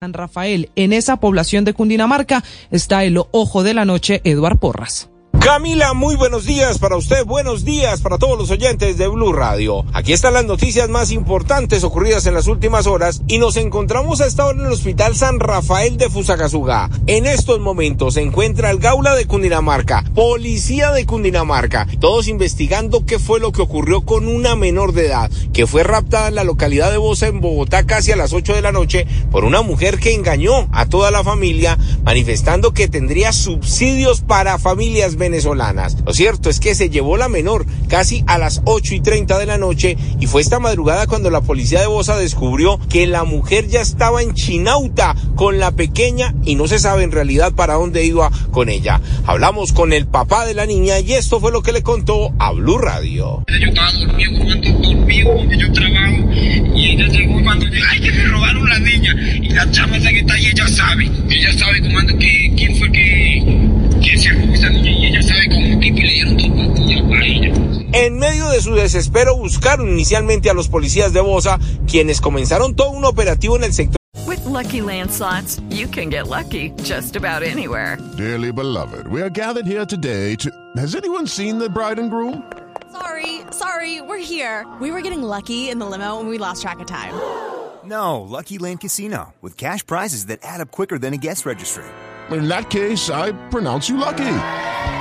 San Rafael, en esa población de Cundinamarca, está el ojo de la noche, Eduard Porras. Camila, muy buenos días para usted, buenos días para todos los oyentes de Blue Radio. Aquí están las noticias más importantes ocurridas en las últimas horas y nos encontramos a esta hora en el Hospital San Rafael de Fusagasugá. En estos momentos se encuentra el Gaula de Cundinamarca, Policía de Cundinamarca, todos investigando qué fue lo que ocurrió con una menor de edad que fue raptada en la localidad de Bosa en Bogotá casi a las 8 de la noche por una mujer que engañó a toda la familia manifestando que tendría subsidios para familias venezolanas. Lo cierto es que se llevó la menor casi a las 8 y 30 de la noche y fue esta madrugada cuando la policía de Bosa descubrió que la mujer ya estaba en Chinauta con la pequeña y no se sabe en realidad para dónde iba con ella. Hablamos con el papá de la niña y esto fue lo que le contó a Blue Radio. Yo estaba dormido, dormido, yo trabajo, y ella llegó cuando llegó, ay, que me robaron la niña, y la chama esa que está ella sabe, ella sabe cómo fue que, En medio de su desespero buscaron inicialmente a los policías de Bosa, quienes comenzaron todo un operativo en el sector With Lucky Land slots, you can get lucky just about anywhere. Dearly beloved, we are gathered here today to. Has anyone seen the bride and groom? Sorry, sorry, we're here. We were getting lucky in the limo and we lost track of time. No, Lucky Land Casino, with cash prizes that add up quicker than a guest registry. In that case, I pronounce you lucky.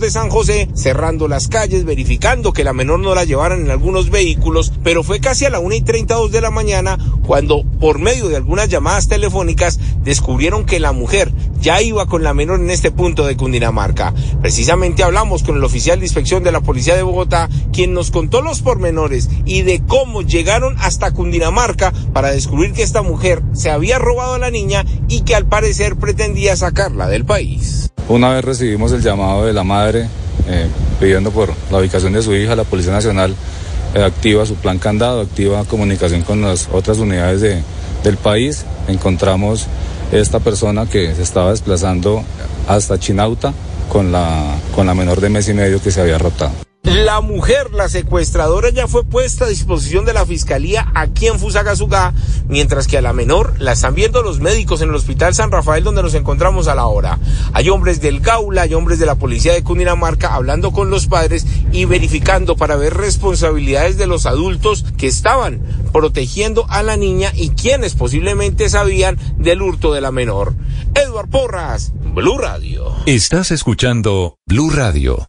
De San José, cerrando las calles, verificando que la menor no la llevaran en algunos vehículos, pero fue casi a la 1 y 32 de la mañana cuando, por medio de algunas llamadas telefónicas, descubrieron que la mujer ya iba con la menor en este punto de Cundinamarca. Precisamente hablamos con el oficial de inspección de la Policía de Bogotá, quien nos contó los pormenores y de cómo llegaron hasta Cundinamarca para descubrir que esta mujer se había robado a la niña y que al parecer pretendía sacarla del país. Una vez recibimos el llamado de la madre eh, pidiendo por la ubicación de su hija, la Policía Nacional eh, activa su plan candado, activa comunicación con las otras unidades de, del país. Encontramos esta persona que se estaba desplazando hasta Chinauta con la, con la menor de mes y medio que se había raptado. La mujer, la secuestradora, ya fue puesta a disposición de la fiscalía aquí en Fusagasugá, mientras que a la menor la están viendo los médicos en el Hospital San Rafael donde nos encontramos a la hora. Hay hombres del Gaula, hay hombres de la policía de Cundinamarca hablando con los padres y verificando para ver responsabilidades de los adultos que estaban protegiendo a la niña y quienes posiblemente sabían del hurto de la menor. Edward Porras, Blue Radio. Estás escuchando Blue Radio.